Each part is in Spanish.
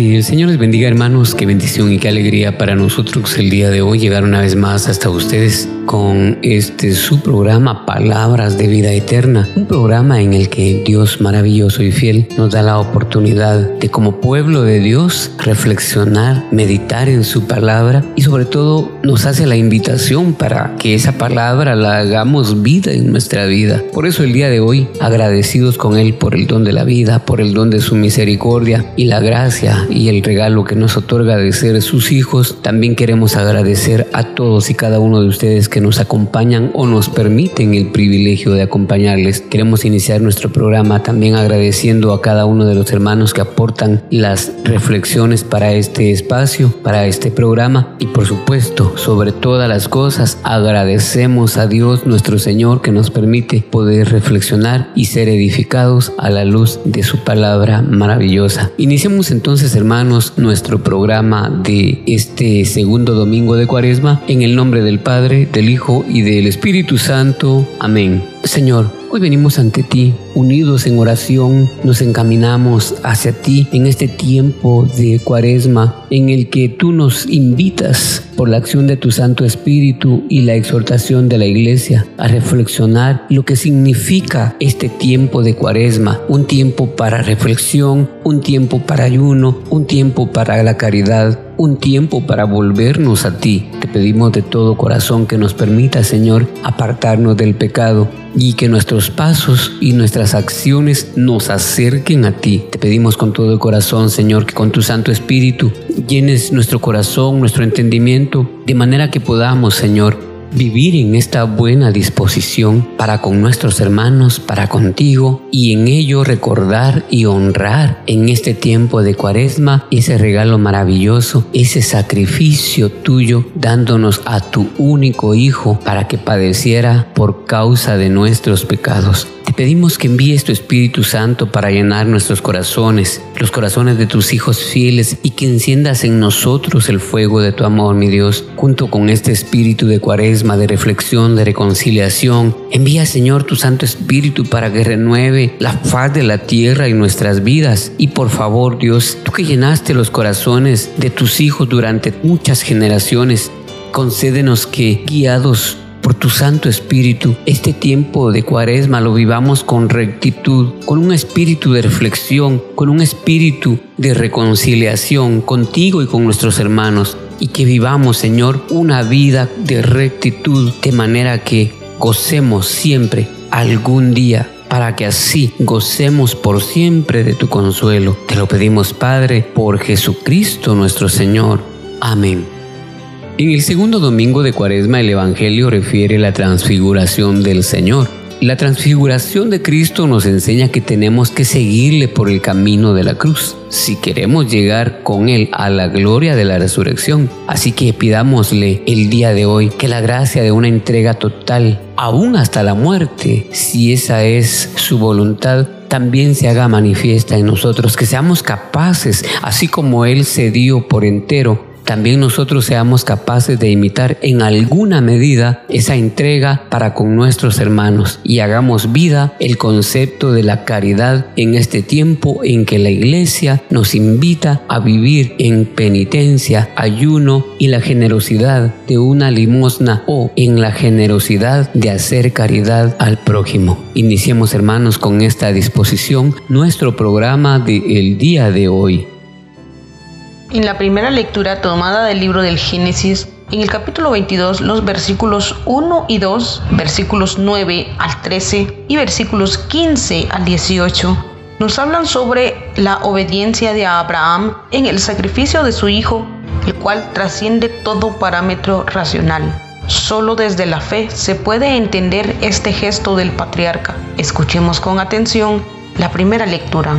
Que el Señor les bendiga hermanos, qué bendición y qué alegría para nosotros el día de hoy llegar una vez más hasta ustedes con este su programa Palabras de Vida Eterna, un programa en el que Dios maravilloso y fiel nos da la oportunidad de como pueblo de Dios reflexionar, meditar en su palabra y sobre todo nos hace la invitación para que esa palabra la hagamos vida en nuestra vida. Por eso el día de hoy agradecidos con Él por el don de la vida, por el don de su misericordia y la gracia y el regalo que nos otorga de ser sus hijos, también queremos agradecer a todos y cada uno de ustedes que nos acompañan o nos permiten el privilegio de acompañarles. Queremos iniciar nuestro programa también agradeciendo a cada uno de los hermanos que aportan las reflexiones para este espacio, para este programa y por supuesto, sobre todas las cosas, agradecemos a Dios nuestro Señor que nos permite poder reflexionar y ser edificados a la luz de su palabra maravillosa. Iniciemos entonces, hermanos, nuestro programa de este segundo domingo de Cuaresma en el nombre del Padre, del Hijo y del Espíritu Santo. Amén. Señor, hoy venimos ante ti, unidos en oración, nos encaminamos hacia ti en este tiempo de cuaresma en el que tú nos invitas por la acción de tu Santo Espíritu y la exhortación de la Iglesia a reflexionar lo que significa este tiempo de cuaresma, un tiempo para reflexión, un tiempo para ayuno, un tiempo para la caridad, un tiempo para volvernos a ti. Te pedimos de todo corazón que nos permita, Señor, apartarnos del pecado y que nuestros pasos y nuestras acciones nos acerquen a ti. Te pedimos con todo corazón, Señor, que con tu Santo Espíritu llenes nuestro corazón, nuestro entendimiento, de manera que podamos, Señor, vivir en esta buena disposición para con nuestros hermanos, para contigo y en ello recordar y honrar en este tiempo de cuaresma ese regalo maravilloso, ese sacrificio tuyo dándonos a tu único Hijo para que padeciera por causa de nuestros pecados. Te pedimos que envíes tu Espíritu Santo para llenar nuestros corazones, los corazones de tus hijos fieles y que enciendas en nosotros el fuego de tu amor, mi Dios, junto con este espíritu de cuaresma, de reflexión, de reconciliación. Envía, Señor, tu Santo Espíritu para que renueve la faz de la tierra y nuestras vidas. Y por favor, Dios, tú que llenaste los corazones de tus hijos durante muchas generaciones, concédenos que, guiados por tu Santo Espíritu, este tiempo de cuaresma lo vivamos con rectitud, con un espíritu de reflexión, con un espíritu de reconciliación contigo y con nuestros hermanos. Y que vivamos, Señor, una vida de rectitud, de manera que gocemos siempre algún día para que así gocemos por siempre de tu consuelo. Te lo pedimos, Padre, por Jesucristo nuestro Señor. Amén. En el segundo domingo de Cuaresma el Evangelio refiere la transfiguración del Señor. La transfiguración de Cristo nos enseña que tenemos que seguirle por el camino de la cruz si queremos llegar con Él a la gloria de la resurrección. Así que pidámosle el día de hoy que la gracia de una entrega total, aún hasta la muerte, si esa es su voluntad, también se haga manifiesta en nosotros, que seamos capaces, así como Él se dio por entero también nosotros seamos capaces de imitar en alguna medida esa entrega para con nuestros hermanos y hagamos vida el concepto de la caridad en este tiempo en que la iglesia nos invita a vivir en penitencia, ayuno y la generosidad de una limosna o en la generosidad de hacer caridad al prójimo. Iniciemos hermanos con esta disposición nuestro programa del día de hoy. En la primera lectura tomada del libro del Génesis, en el capítulo 22, los versículos 1 y 2, versículos 9 al 13 y versículos 15 al 18, nos hablan sobre la obediencia de Abraham en el sacrificio de su hijo, el cual trasciende todo parámetro racional. Solo desde la fe se puede entender este gesto del patriarca. Escuchemos con atención la primera lectura.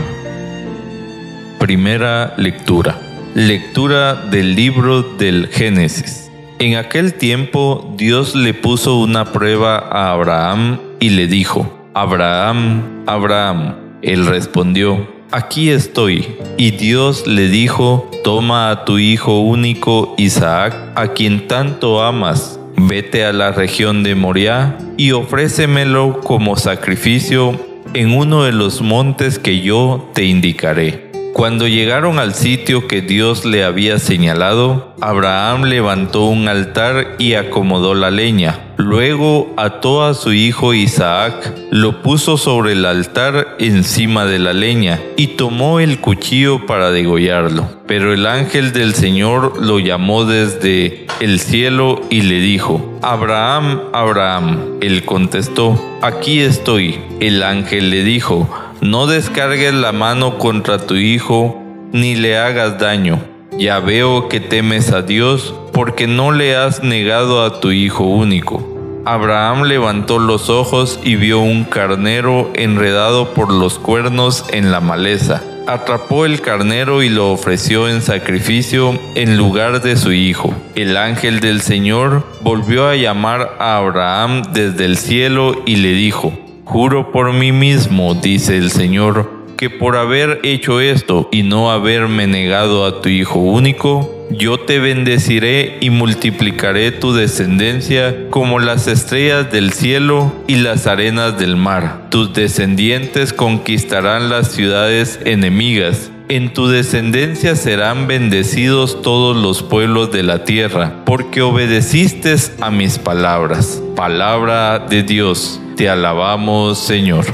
Primera lectura. Lectura del libro del Génesis. En aquel tiempo Dios le puso una prueba a Abraham y le dijo, Abraham, Abraham. Él respondió, aquí estoy. Y Dios le dijo, toma a tu hijo único Isaac, a quien tanto amas, vete a la región de Moriah y ofrécemelo como sacrificio en uno de los montes que yo te indicaré. Cuando llegaron al sitio que Dios le había señalado, Abraham levantó un altar y acomodó la leña. Luego ató a su hijo Isaac, lo puso sobre el altar encima de la leña y tomó el cuchillo para degollarlo. Pero el ángel del Señor lo llamó desde el cielo y le dijo, Abraham, Abraham. Él contestó, aquí estoy. El ángel le dijo, no descargues la mano contra tu hijo, ni le hagas daño. Ya veo que temes a Dios, porque no le has negado a tu hijo único. Abraham levantó los ojos y vio un carnero enredado por los cuernos en la maleza. Atrapó el carnero y lo ofreció en sacrificio en lugar de su hijo. El ángel del Señor volvió a llamar a Abraham desde el cielo y le dijo, Juro por mí mismo, dice el Señor, que por haber hecho esto y no haberme negado a tu Hijo único, yo te bendeciré y multiplicaré tu descendencia como las estrellas del cielo y las arenas del mar. Tus descendientes conquistarán las ciudades enemigas. En tu descendencia serán bendecidos todos los pueblos de la tierra, porque obedeciste a mis palabras. Palabra de Dios. Te alabamos, Señor.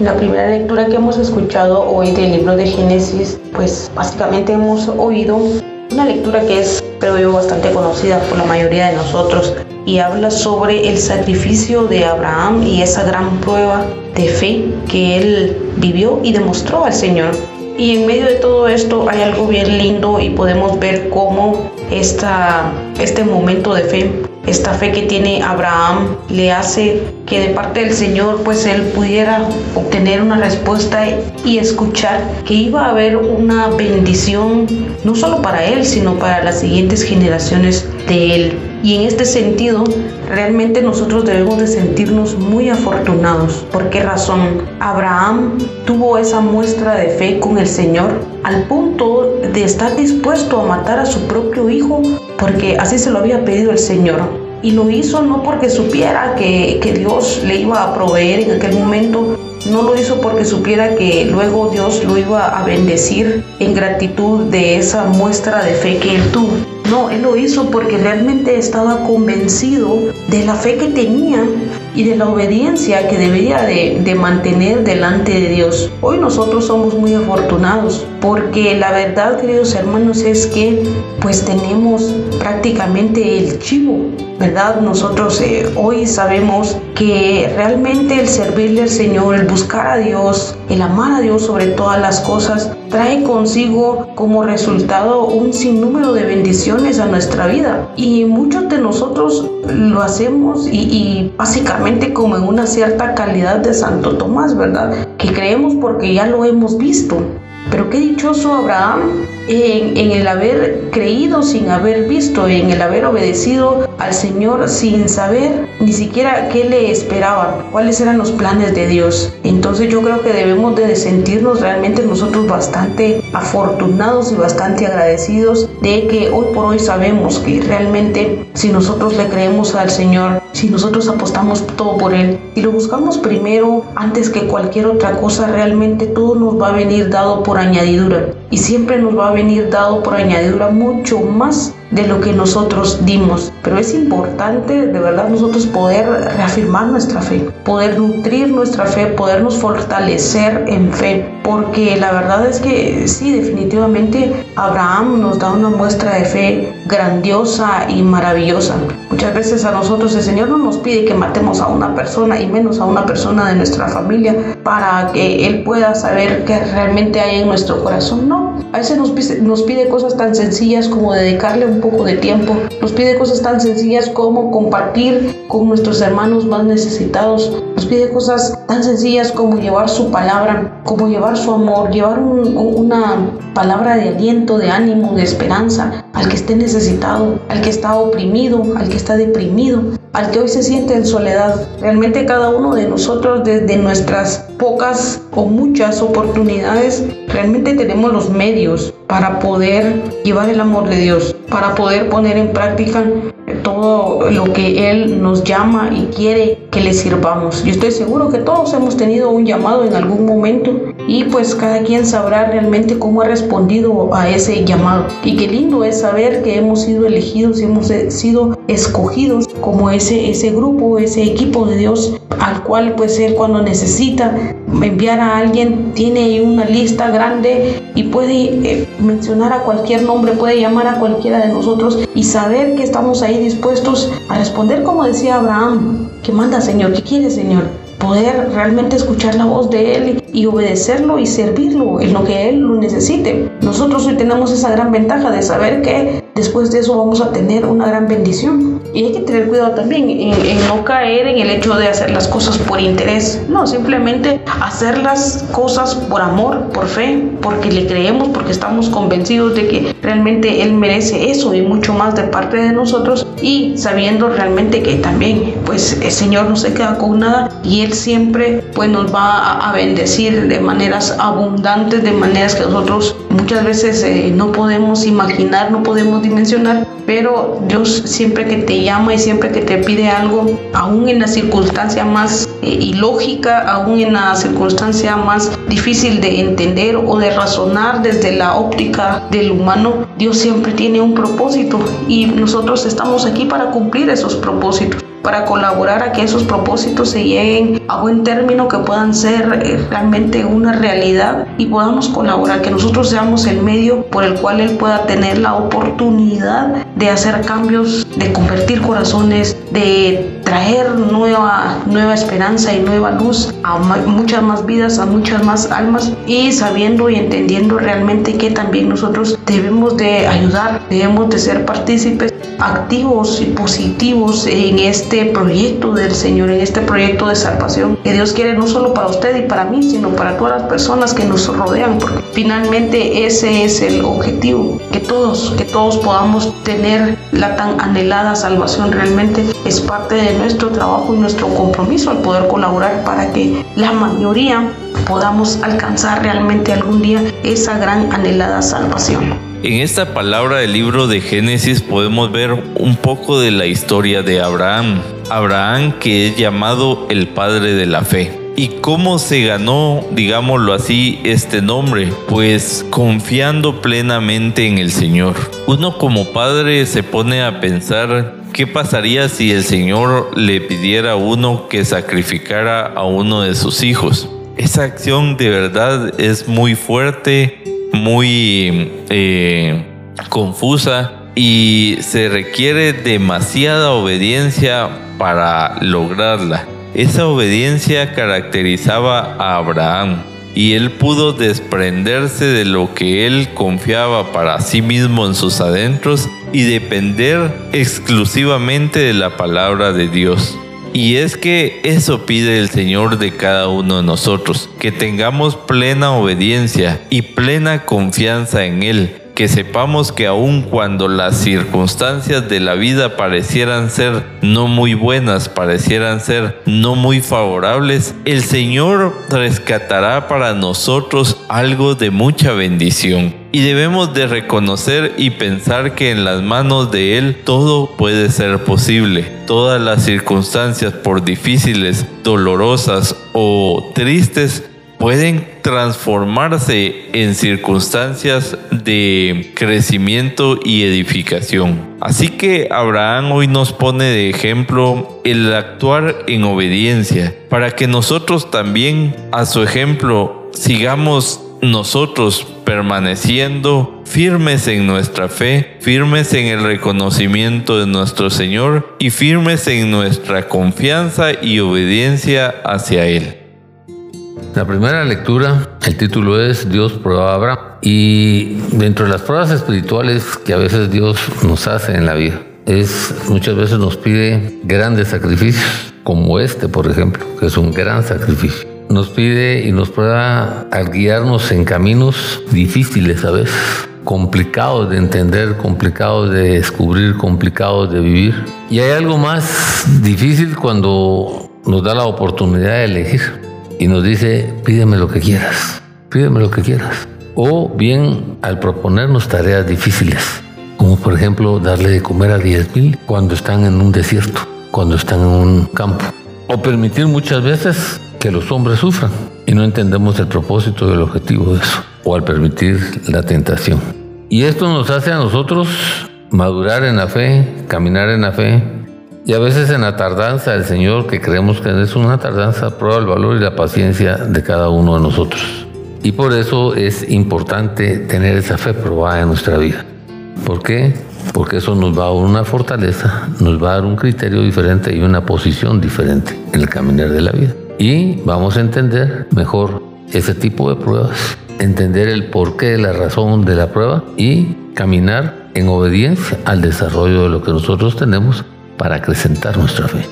La primera lectura que hemos escuchado hoy del libro de Génesis, pues básicamente hemos oído una lectura que es, creo yo, bastante conocida por la mayoría de nosotros y habla sobre el sacrificio de Abraham y esa gran prueba de fe que él vivió y demostró al Señor. Y en medio de todo esto hay algo bien lindo y podemos ver cómo esta, este momento de fe esta fe que tiene Abraham le hace que de parte del Señor pues él pudiera obtener una respuesta y escuchar que iba a haber una bendición no solo para él sino para las siguientes generaciones de él. Y en este sentido, realmente nosotros debemos de sentirnos muy afortunados. ¿Por qué razón? Abraham tuvo esa muestra de fe con el Señor al punto de estar dispuesto a matar a su propio hijo porque así se lo había pedido el Señor. Y lo hizo no porque supiera que, que Dios le iba a proveer en aquel momento, no lo hizo porque supiera que luego Dios lo iba a bendecir en gratitud de esa muestra de fe que él tuvo. No, él lo hizo porque realmente estaba convencido de la fe que tenía y de la obediencia que debería de, de, mantener delante de Dios. Hoy nosotros somos muy afortunados porque la verdad, queridos hermanos, es que pues tenemos prácticamente el chivo, ¿verdad? Nosotros eh, hoy sabemos que realmente el servirle al Señor, el buscar a Dios, el amar a Dios sobre todas las cosas, trae consigo como resultado un sinnúmero de bendiciones a nuestra vida. Y muchos de nosotros lo hacemos y, y básicamente como en una cierta calidad de Santo Tomás, ¿verdad? Que creemos porque ya lo hemos visto. Pero qué dichoso Abraham en, en, el haber creído sin haber visto, en el haber obedecido al Señor sin saber ni siquiera qué le esperaban, cuáles eran los planes de Dios. Entonces yo creo que debemos de sentirnos realmente nosotros bastante afortunados y bastante agradecidos de que hoy por hoy sabemos que realmente si nosotros le creemos al Señor, si nosotros apostamos todo por Él y lo buscamos primero antes que cualquier otra cosa, realmente todo nos va a venir dado por añadidura y siempre nos va a venir dado por añadidura mucho más de lo que nosotros dimos. Pero es importante de verdad nosotros poder reafirmar nuestra fe, poder nutrir nuestra fe, podernos fortalecer en fe, porque la verdad es que sí, definitivamente Abraham nos da una muestra de fe grandiosa y maravillosa. Muchas veces a nosotros el Señor no nos pide que matemos a una persona y menos a una persona de nuestra familia para que Él pueda saber qué realmente hay en nuestro corazón. No, a veces nos pide, cosas tan sencillas como dedicarle un poco de tiempo. Nos pide cosas tan sencillas como compartir con nuestros hermanos más necesitados. Nos pide cosas tan sencillas como llevar su palabra, como llevar su amor, llevar una palabra de aliento, de ánimo, de esperanza al que esté necesitado, al que está oprimido, al que está deprimido, al que hoy se siente en soledad. Realmente cada uno de nosotros desde nuestras pocas o muchas oportunidades, realmente tenemos los medios para poder llevar el amor de Dios, para poder poner en práctica todo lo que Él nos llama y quiere que le sirvamos. Yo estoy seguro que todos hemos tenido un llamado en algún momento y pues cada quien sabrá realmente cómo ha respondido a ese llamado. Y qué lindo es saber que hemos sido elegidos y hemos sido escogidos como ese, ese grupo, ese equipo de Dios al cual pues Él cuando necesita enviar a alguien tiene una lista grande y puede eh, mencionar a cualquier nombre, puede llamar a cualquiera de nosotros y saber que estamos ahí dispuestos a responder como decía Abraham, que manda Señor, ¿qué quiere Señor? Poder realmente escuchar la voz de Él y obedecerlo y servirlo en lo que Él lo necesite. Nosotros hoy tenemos esa gran ventaja de saber que después de eso vamos a tener una gran bendición. Y hay que tener cuidado también en, no caer en el hecho de hacer las cosas por interés. No, simplemente hacer las cosas por amor, por fe, porque le creemos, porque estamos convencidos de que realmente Él merece eso y mucho más de parte de nosotros. Y sabiendo realmente que también, pues el Señor no se queda con nada y Él siempre pues nos va a bendecir de maneras abundantes, de maneras que nosotros muchas veces eh, no podemos imaginar, no podemos dimensionar, pero Dios siempre que te llama y siempre que te pide algo, aún en la circunstancia más eh, ilógica, aún en la circunstancia más difícil de entender o de razonar desde la óptica del humano, Dios siempre tiene un propósito. Y nosotros estamos aquí para cumplir esos propósitos para colaborar a que esos propósitos se lleguen a buen término, que puedan ser eh, realmente una realidad y podamos colaborar, que nosotros seamos el medio por el cual Él pueda tener la oportunidad de hacer cambios, de convertir corazones, de traer nueva, nueva esperanza y nueva luz a muchas más vidas, a muchas más almas y sabiendo y entendiendo realmente que también nosotros debemos de ayudar, debemos de ser partícipes activos y positivos en este proyecto del Señor, en este proyecto de salvación que Dios quiere no solo para usted y para mí, sino para todas las personas que nos rodean, porque finalmente ese es el objetivo, que todos, que todos podamos tener la tan anhelada salvación. Realmente es parte de nuestro trabajo y nuestro compromiso al poder colaborar para que la mayoría podamos alcanzar realmente algún día esa gran anhelada salvación. En esta palabra del libro de Génesis podemos ver un poco de la historia de Abraham. Abraham que es llamado el padre de la fe. ¿Y cómo se ganó, digámoslo así, este nombre? Pues confiando plenamente en el Señor. Uno como padre se pone a pensar ¿Qué pasaría si el Señor le pidiera a uno que sacrificara a uno de sus hijos? Esa acción de verdad es muy fuerte muy eh, confusa y se requiere demasiada obediencia para lograrla. Esa obediencia caracterizaba a Abraham y él pudo desprenderse de lo que él confiaba para sí mismo en sus adentros y depender exclusivamente de la palabra de Dios. Y es que eso pide el Señor de cada uno de nosotros, que tengamos plena obediencia y plena confianza en Él, que sepamos que aun cuando las circunstancias de la vida parecieran ser no muy buenas, parecieran ser no muy favorables, el Señor rescatará para nosotros algo de mucha bendición. Y debemos de reconocer y pensar que en las manos de Él todo puede ser posible. Todas las circunstancias, por difíciles, dolorosas o tristes, pueden transformarse en circunstancias de crecimiento y edificación. Así que Abraham hoy nos pone de ejemplo el actuar en obediencia para que nosotros también a su ejemplo sigamos nosotros permaneciendo firmes en nuestra fe, firmes en el reconocimiento de nuestro Señor y firmes en nuestra confianza y obediencia hacia Él. La primera lectura, el título es Dios prueba a Abraham. Y dentro de las pruebas espirituales que a veces Dios nos hace en la vida, es muchas veces nos pide grandes sacrificios, como este, por ejemplo, que es un gran sacrificio. Nos pide y nos prueba al guiarnos en caminos difíciles a veces, complicados de entender, complicados de descubrir, complicados de vivir. Y hay algo más difícil cuando nos da la oportunidad de elegir y nos dice, pídeme lo que quieras, pídeme lo que quieras. O bien al proponernos tareas difíciles, como por ejemplo darle de comer a 10.000 cuando están en un desierto, cuando están en un campo. O permitir muchas veces que los hombres sufran y no entendemos el propósito y el objetivo de eso. O al permitir la tentación. Y esto nos hace a nosotros madurar en la fe, caminar en la fe, y a veces en la tardanza del Señor, que creemos que es una tardanza, prueba el valor y la paciencia de cada uno de nosotros. Y por eso es importante tener esa fe probada en nuestra vida. ¿Por qué? Porque eso nos va a dar una fortaleza, nos va a dar un criterio diferente y una posición diferente en el caminar de la vida. Y vamos a entender mejor ese tipo de pruebas, entender el porqué, la razón de la prueba y caminar en obediencia al desarrollo de lo que nosotros tenemos para acrecentar nuestra fe,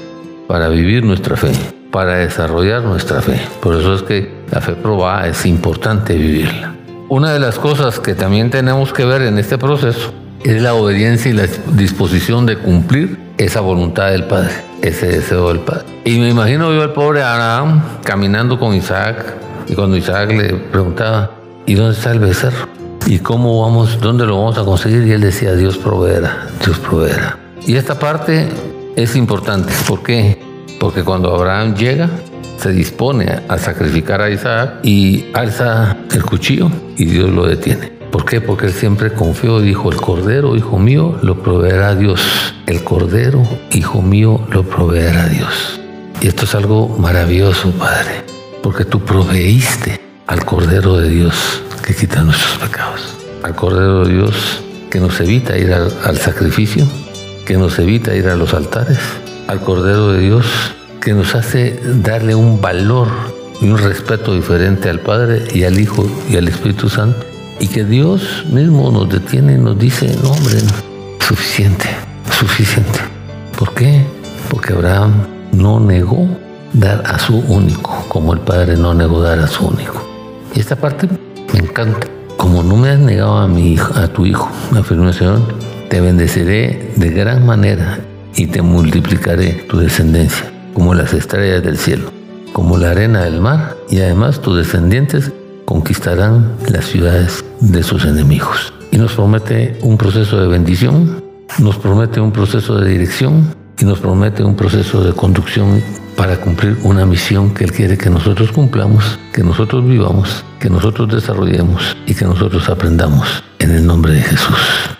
para vivir nuestra fe, para desarrollar nuestra fe. Por eso es que la fe probada es importante vivirla. Una de las cosas que también tenemos que ver en este proceso es la obediencia y la disposición de cumplir esa voluntad del Padre, ese deseo del Padre. Y me imagino yo al pobre Abraham caminando con Isaac y cuando Isaac le preguntaba, ¿y dónde está el becerro? ¿Y cómo vamos, dónde lo vamos a conseguir? Y él decía, Dios proveerá, Dios proveerá. Y esta parte es importante. ¿Por qué? Porque cuando Abraham llega, se dispone a sacrificar a Isaac y alza el cuchillo y Dios lo detiene. ¿Por qué? Porque él siempre confió y dijo, el cordero, hijo mío, lo proveerá Dios. El cordero, hijo mío, lo proveerá Dios. Y esto es algo maravilloso, Padre, porque tú proveíste al cordero de Dios que quita nuestros pecados. Al cordero de Dios que nos evita ir al, al sacrificio, que nos evita ir a los altares, al Cordero de Dios, que nos hace darle un valor y un respeto diferente al Padre y al Hijo y al Espíritu Santo, y que Dios mismo nos detiene y nos dice, no hombre, suficiente, suficiente. ¿Por qué? Porque Abraham no negó dar a su único, como el Padre no negó dar a su único. Y esta parte me encanta. Como no me has negado a mi hijo, a tu hijo, afirmó el Señor, te bendeciré de gran manera y te multiplicaré tu descendencia, como las estrellas del cielo, como la arena del mar, y además tus descendientes conquistarán las ciudades de sus enemigos. Y nos promete un proceso de bendición, nos promete un proceso de dirección y nos promete un proceso de conducción para cumplir una misión que Él quiere que nosotros cumplamos, que nosotros vivamos, que nosotros desarrollemos y que nosotros aprendamos en el nombre de Jesús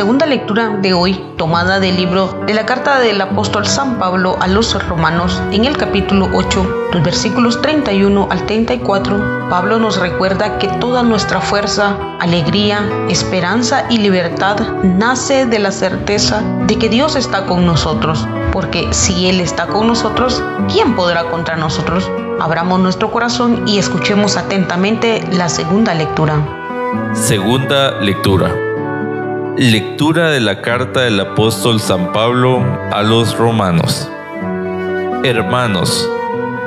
Segunda lectura de hoy, tomada del libro de la carta del apóstol San Pablo a los romanos, en el capítulo 8, los versículos 31 al 34, Pablo nos recuerda que toda nuestra fuerza, alegría, esperanza y libertad nace de la certeza de que Dios está con nosotros, porque si Él está con nosotros, ¿quién podrá contra nosotros? Abramos nuestro corazón y escuchemos atentamente la segunda lectura. Segunda lectura. Lectura de la carta del apóstol San Pablo a los romanos. Hermanos,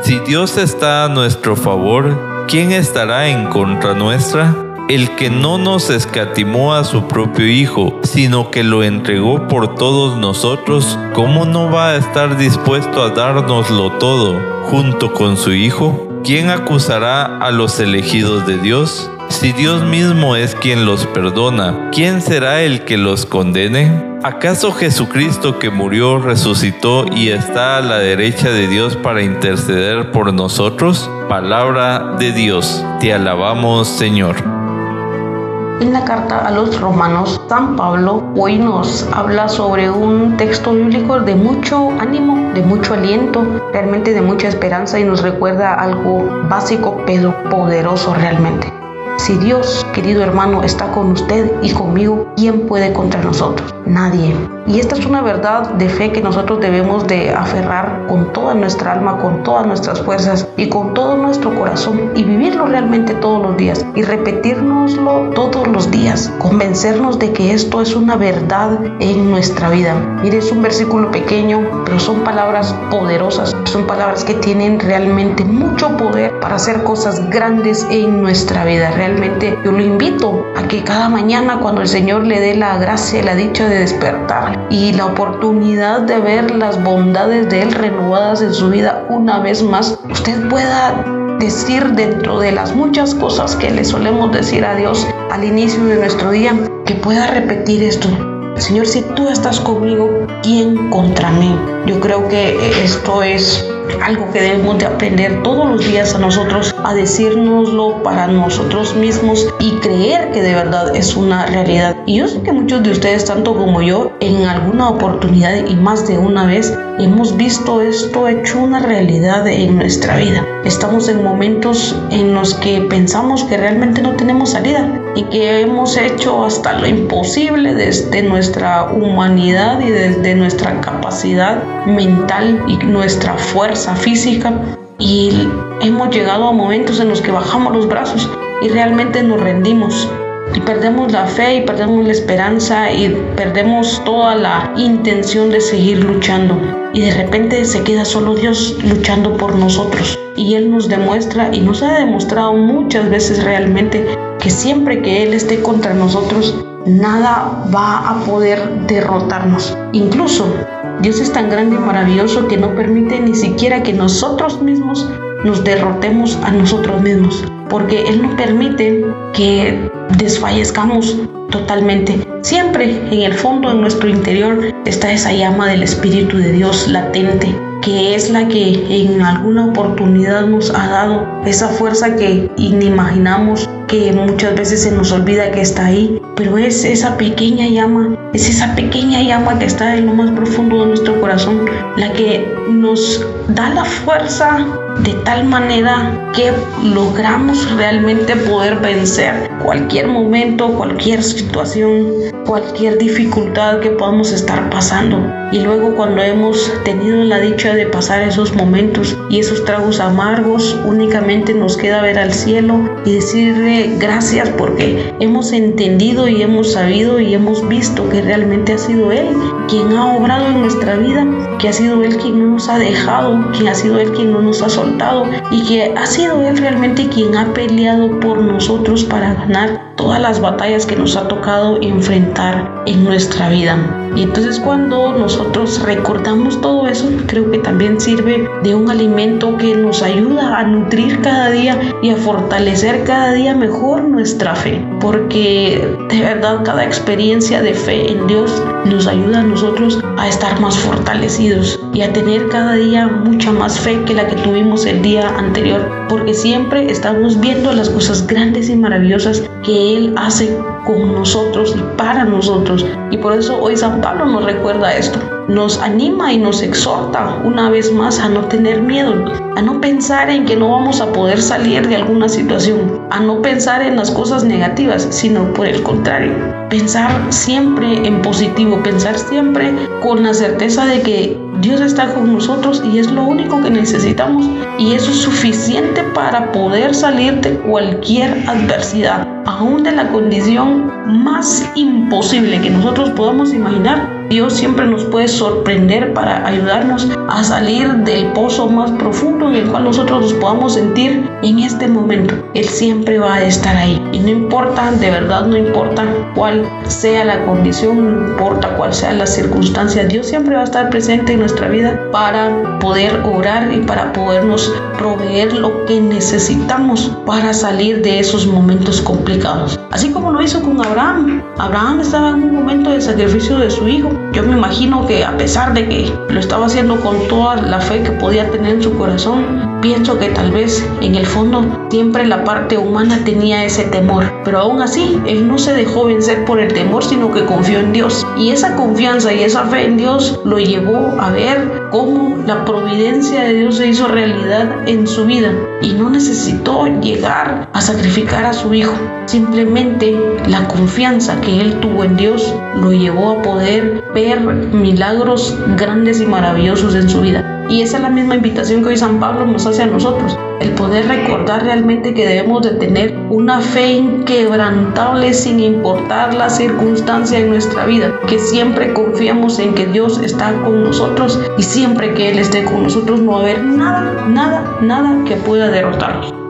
si Dios está a nuestro favor, ¿quién estará en contra nuestra? El que no nos escatimó a su propio Hijo, sino que lo entregó por todos nosotros, ¿cómo no va a estar dispuesto a dárnoslo todo junto con su Hijo? ¿Quién acusará a los elegidos de Dios? Si Dios mismo es quien los perdona, ¿quién será el que los condene? ¿Acaso Jesucristo que murió, resucitó y está a la derecha de Dios para interceder por nosotros? Palabra de Dios, te alabamos Señor. En la carta a los romanos, San Pablo hoy nos habla sobre un texto bíblico de mucho ánimo, de mucho aliento, realmente de mucha esperanza y nos recuerda algo básico pero poderoso realmente. Si Dios, querido hermano, está con usted y conmigo, ¿quién puede contra nosotros? Nadie. Y esta es una verdad de fe que nosotros debemos de aferrar con toda nuestra alma, con todas nuestras fuerzas y con todo nuestro corazón y vivirlo realmente todos los días y repetirnoslo todos los días, convencernos de que esto es una verdad en nuestra vida. Mire, es un versículo pequeño, pero son palabras poderosas, son palabras que tienen realmente mucho poder para hacer cosas grandes en nuestra vida realmente yo lo invito a que cada mañana cuando el Señor le dé la gracia y la dicha de despertar y la oportunidad de ver las bondades de Él renovadas en su vida una vez más, usted pueda decir dentro de las muchas cosas que le solemos decir a Dios al inicio de nuestro día, que pueda repetir esto. Señor, si tú estás conmigo, ¿quién contra mí? Yo creo que esto es algo que debemos de aprender todos los días a nosotros, a decírnoslo para nosotros mismos y creer que de verdad es una realidad. Y yo sé que muchos de ustedes, tanto como yo, en alguna oportunidad y más de una vez, hemos visto esto hecho una realidad en nuestra vida. Estamos en momentos en los que pensamos que realmente no tenemos salida y que hemos hecho hasta lo imposible desde nuestra humanidad y desde nuestra capacidad mental y nuestra fuerza física y hemos llegado a momentos en los que bajamos los brazos y realmente nos rendimos y perdemos la fe y perdemos la esperanza y perdemos toda la intención de seguir luchando. Y de repente se queda solo Dios luchando por nosotros. Y Él nos demuestra y nos ha demostrado muchas veces realmente que siempre que Él esté contra nosotros, nada va a poder derrotarnos. Incluso Dios es tan grande y maravilloso que no permite ni siquiera que nosotros mismos nos derrotemos a nosotros mismos, porque Él no permite que desfallezcamos totalmente. Siempre en el fondo, en nuestro interior, está esa llama del Espíritu de Dios latente, que es la que en alguna oportunidad nos ha dado esa fuerza que inimaginamos, que muchas veces se nos olvida que está ahí, pero es esa pequeña llama, es esa pequeña llama que está en lo más profundo de nuestro corazón, la que nos da la fuerza de tal manera que logramos realmente poder vencer cualquier momento, cualquier situación, cualquier dificultad que podamos estar pasando. Y luego cuando hemos tenido la dicha de pasar esos momentos y esos tragos amargos, únicamente nos queda ver al cielo y decirle gracias porque hemos entendido y hemos sabido y hemos visto que realmente ha sido Él quien ha obrado en nuestra vida, que ha sido Él quien no nos ha dejado, que ha sido Él quien no nos ha soltado y que ha sido Él realmente quien ha peleado por nosotros para ganar todas las batallas que nos ha tocado enfrentar en nuestra vida. Y entonces cuando nosotros recordamos todo eso, creo que también sirve de un alimento que nos ayuda a nutrir cada día y a fortalecer cada día mejor nuestra fe. Porque de verdad cada experiencia de fe en Dios nos ayuda a nosotros a estar más fortalecidos y a tener cada día mucha más fe que la que tuvimos el día anterior, porque siempre estamos viendo las cosas grandes y maravillosas que Él hace con nosotros y para nosotros. Y por eso hoy San Pablo nos recuerda esto. Nos anima y nos exhorta una vez más a no tener miedo, a no pensar en que no vamos a poder salir de alguna situación, a no pensar en las cosas negativas, sino por el contrario, pensar siempre en positivo, pensar siempre con la certeza de que Dios está con nosotros y es lo único que necesitamos y eso es suficiente para poder salir de cualquier adversidad, aún de la condición más imposible que nosotros podamos imaginar Dios siempre nos puede sorprender para ayudarnos a salir del pozo más profundo en el cual nosotros nos podamos sentir en este momento. Él siempre va a estar ahí. Y no importa, de verdad no importa cuál sea la condición, no importa cuál sea la circunstancia, Dios siempre va a estar presente en nuestra vida para poder orar y para podernos proveer lo que necesitamos para salir de esos momentos Así como lo hizo con Abraham. Abraham estaba en un momento de sacrificio de su hijo yo me imagino que a pesar de que lo estaba haciendo con toda la fe que podía tener en su corazón, pienso que tal vez en el fondo siempre la parte humana tenía ese temor. Pero aún así, él no se dejó vencer por el temor, sino que confió en Dios. Y esa confianza y esa fe en Dios lo llevó a ver cómo la providencia de Dios se hizo realidad en su vida. Y no necesitó llegar a sacrificar a su hijo. Simplemente la confianza que él tuvo en Dios lo llevó a poder ver milagros grandes y maravillosos en su vida. Y esa es la misma invitación que hoy San Pablo nos hace a nosotros, el poder recordar realmente que debemos de tener una fe inquebrantable sin importar la circunstancia en nuestra vida, que siempre confiamos en que Dios está con nosotros y siempre que Él esté con nosotros no va a haber nada, nada, nada que pueda derrotarnos.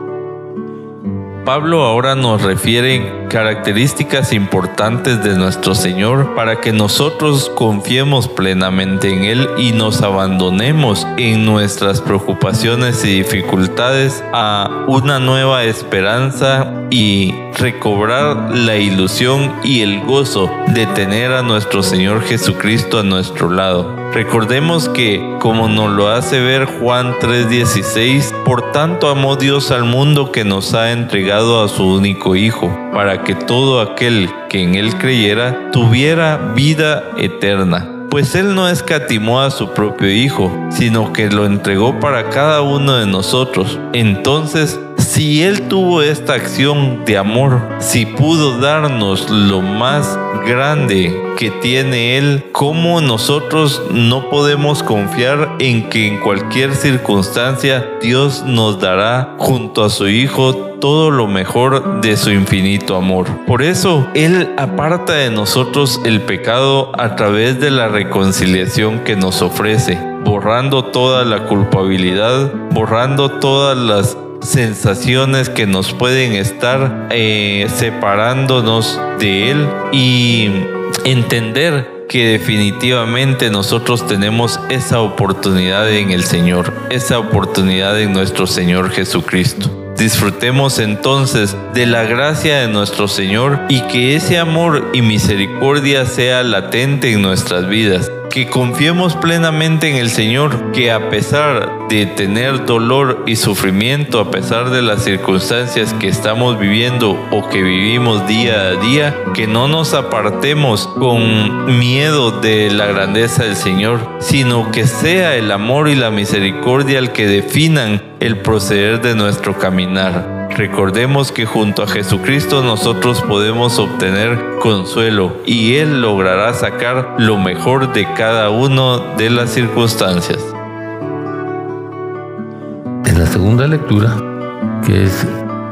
Pablo ahora nos refiere características importantes de nuestro Señor para que nosotros confiemos plenamente en Él y nos abandonemos en nuestras preocupaciones y dificultades a una nueva esperanza y recobrar la ilusión y el gozo de tener a nuestro Señor Jesucristo a nuestro lado. Recordemos que, como nos lo hace ver Juan 3:16, por tanto amó Dios al mundo que nos ha entregado a su único Hijo, para que todo aquel que en Él creyera tuviera vida eterna pues Él no escatimó a su propio Hijo, sino que lo entregó para cada uno de nosotros. Entonces, si Él tuvo esta acción de amor, si pudo darnos lo más grande que tiene Él, ¿cómo nosotros no podemos confiar en que en cualquier circunstancia Dios nos dará junto a su Hijo todo lo mejor de su infinito amor? Por eso Él aparta de nosotros el pecado a través de la reconciliación que nos ofrece borrando toda la culpabilidad, borrando todas las sensaciones que nos pueden estar eh, separándonos de Él y entender que definitivamente nosotros tenemos esa oportunidad en el Señor, esa oportunidad en nuestro Señor Jesucristo. Disfrutemos entonces de la gracia de nuestro Señor y que ese amor y misericordia sea latente en nuestras vidas que confiemos plenamente en el Señor, que a pesar de tener dolor y sufrimiento, a pesar de las circunstancias que estamos viviendo o que vivimos día a día, que no nos apartemos con miedo de la grandeza del Señor, sino que sea el amor y la misericordia el que definan el proceder de nuestro caminar. Recordemos que junto a Jesucristo nosotros podemos obtener consuelo y Él logrará sacar lo mejor de cada uno de las circunstancias. En la segunda lectura, que es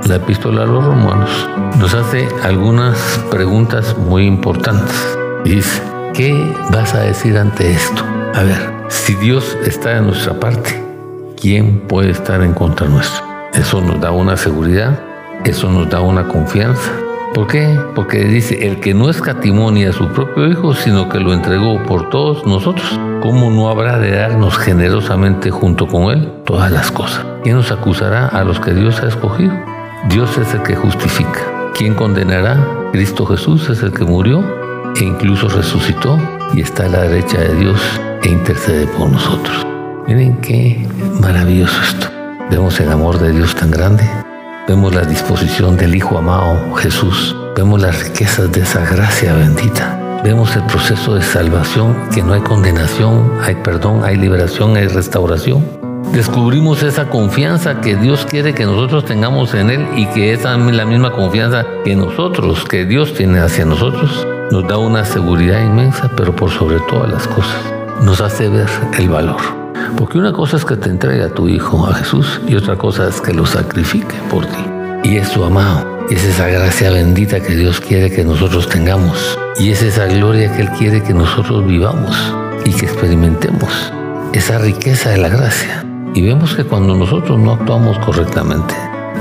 la epístola a los romanos, nos hace algunas preguntas muy importantes. Dice, ¿qué vas a decir ante esto? A ver, si Dios está en nuestra parte, ¿quién puede estar en contra nuestra? Eso nos da una seguridad, eso nos da una confianza. ¿Por qué? Porque dice, el que no escatimó ni a su propio Hijo, sino que lo entregó por todos nosotros, ¿cómo no habrá de darnos generosamente junto con Él todas las cosas? ¿Quién nos acusará a los que Dios ha escogido? Dios es el que justifica. ¿Quién condenará? Cristo Jesús es el que murió e incluso resucitó y está a la derecha de Dios e intercede por nosotros. Miren qué maravilloso esto. Vemos el amor de Dios tan grande, vemos la disposición del Hijo amado Jesús, vemos las riquezas de esa gracia bendita, vemos el proceso de salvación, que no hay condenación, hay perdón, hay liberación, hay restauración. Descubrimos esa confianza que Dios quiere que nosotros tengamos en Él y que es la misma confianza que nosotros, que Dios tiene hacia nosotros, nos da una seguridad inmensa, pero por sobre todas las cosas, nos hace ver el valor. Porque una cosa es que te entregue a tu Hijo, a Jesús, y otra cosa es que lo sacrifique por ti. Y es su amado. Es esa gracia bendita que Dios quiere que nosotros tengamos. Y es esa gloria que Él quiere que nosotros vivamos y que experimentemos. Esa riqueza de la gracia. Y vemos que cuando nosotros no actuamos correctamente,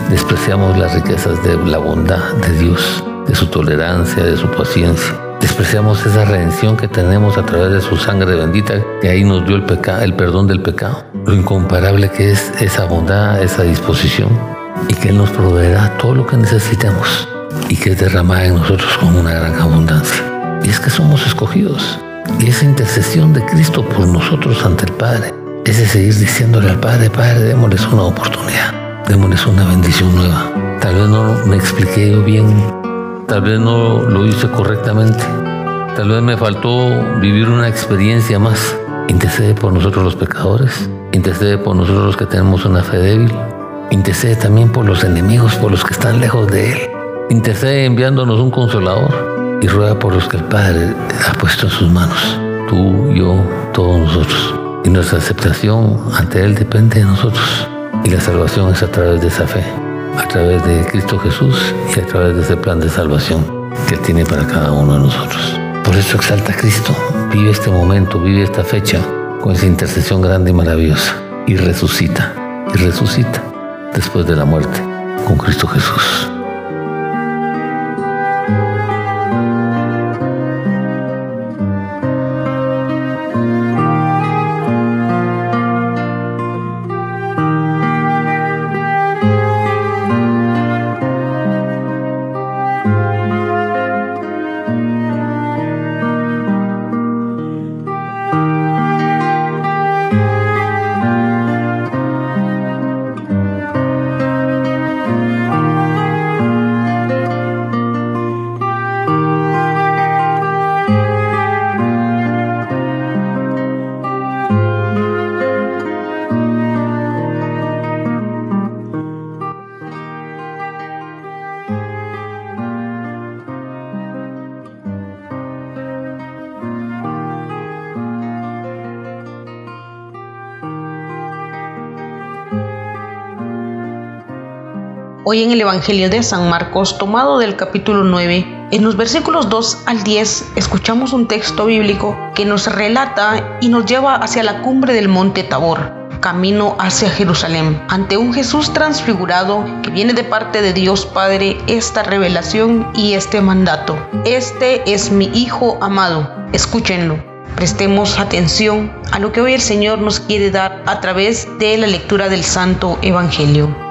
despreciamos las riquezas de la bondad de Dios, de su tolerancia, de su paciencia. Despreciamos esa redención que tenemos a través de su sangre bendita, que ahí nos dio el, pecado, el perdón del pecado. Lo incomparable que es esa bondad, esa disposición, y que Él nos proveerá todo lo que necesitemos y que es derramada en nosotros con una gran abundancia. Y es que somos escogidos. Y esa intercesión de Cristo por nosotros ante el Padre, es de seguir diciéndole al Padre, Padre, démosles una oportunidad, démosles una bendición nueva. Tal vez no me expliqué yo bien Tal vez no lo hice correctamente. Tal vez me faltó vivir una experiencia más. Intercede por nosotros los pecadores. Intercede por nosotros los que tenemos una fe débil. Intercede también por los enemigos, por los que están lejos de Él. Intercede enviándonos un consolador y ruega por los que el Padre ha puesto en sus manos. Tú, yo, todos nosotros. Y nuestra aceptación ante Él depende de nosotros. Y la salvación es a través de esa fe a través de Cristo Jesús y a través de ese plan de salvación que Él tiene para cada uno de nosotros. Por eso exalta a Cristo, vive este momento, vive esta fecha con esa intercesión grande y maravillosa y resucita, y resucita después de la muerte con Cristo Jesús. Hoy en el Evangelio de San Marcos, tomado del capítulo 9, en los versículos 2 al 10, escuchamos un texto bíblico que nos relata y nos lleva hacia la cumbre del monte Tabor, camino hacia Jerusalén. Ante un Jesús transfigurado que viene de parte de Dios Padre esta revelación y este mandato. Este es mi Hijo amado, escúchenlo. Prestemos atención a lo que hoy el Señor nos quiere dar a través de la lectura del Santo Evangelio.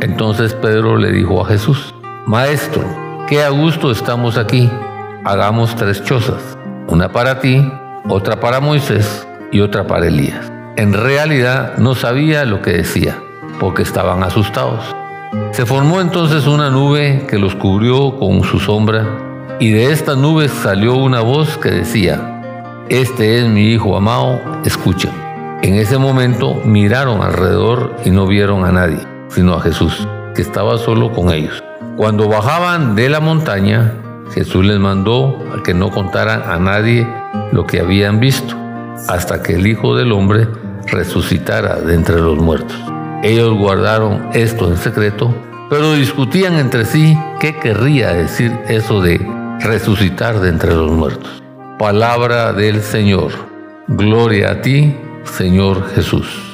Entonces Pedro le dijo a Jesús, Maestro, qué a gusto estamos aquí. Hagamos tres chozas, una para ti, otra para Moisés y otra para Elías. En realidad no sabía lo que decía, porque estaban asustados. Se formó entonces una nube que los cubrió con su sombra, y de esta nube salió una voz que decía, Este es mi Hijo amado, escuchen. En ese momento miraron alrededor y no vieron a nadie sino a Jesús, que estaba solo con ellos. Cuando bajaban de la montaña, Jesús les mandó a que no contaran a nadie lo que habían visto, hasta que el Hijo del Hombre resucitara de entre los muertos. Ellos guardaron esto en secreto, pero discutían entre sí qué querría decir eso de resucitar de entre los muertos. Palabra del Señor. Gloria a ti, Señor Jesús.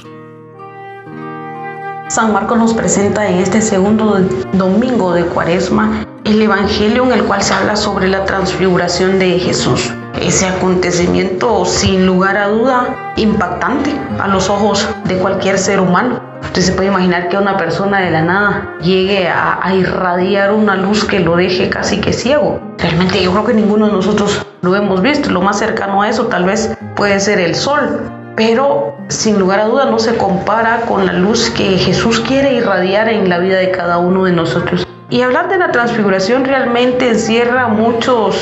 San Marcos nos presenta en este segundo domingo de Cuaresma el Evangelio en el cual se habla sobre la transfiguración de Jesús. Ese acontecimiento sin lugar a duda impactante a los ojos de cualquier ser humano. Usted se puede imaginar que una persona de la nada llegue a, a, irradiar una luz que lo deje casi que ciego. Realmente yo creo que ninguno de nosotros lo hemos visto. Lo más cercano a eso tal vez puede ser el sol. Pero sin lugar a duda no se compara con la luz que Jesús quiere irradiar en la vida de cada uno de nosotros. Y hablar de la transfiguración realmente encierra muchos,